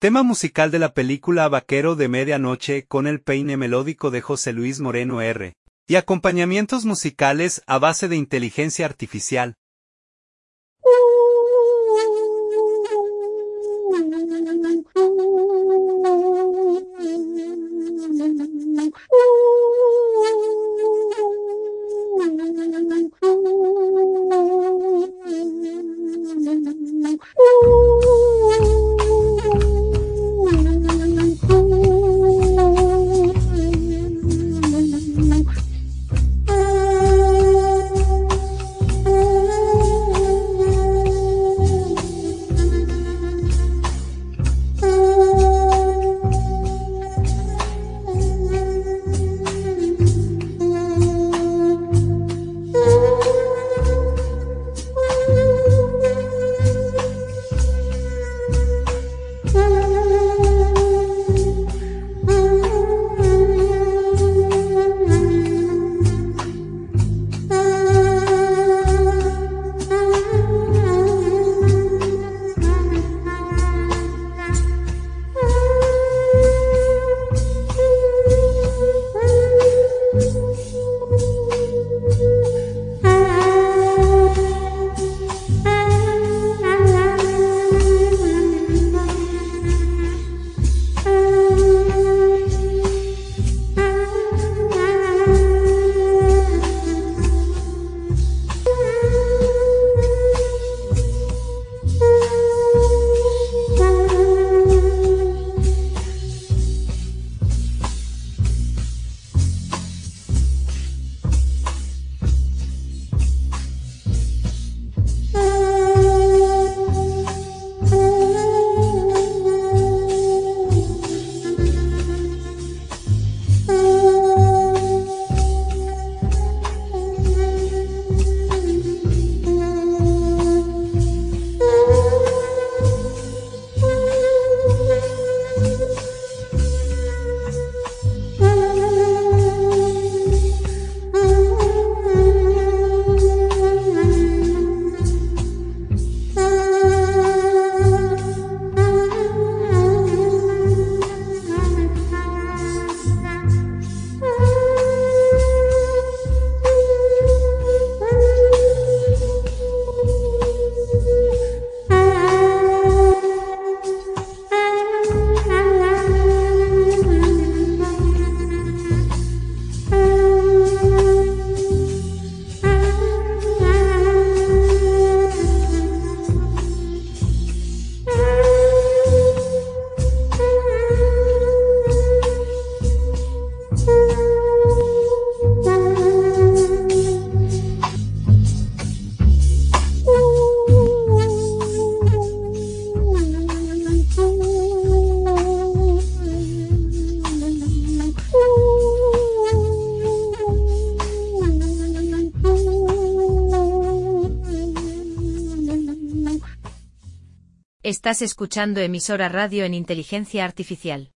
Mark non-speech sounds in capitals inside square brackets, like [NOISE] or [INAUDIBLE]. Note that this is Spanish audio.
Tema musical de la película Vaquero de Medianoche con el peine melódico de José Luis Moreno R. Y acompañamientos musicales a base de inteligencia artificial. [LAUGHS] Estás escuchando emisora radio en inteligencia artificial.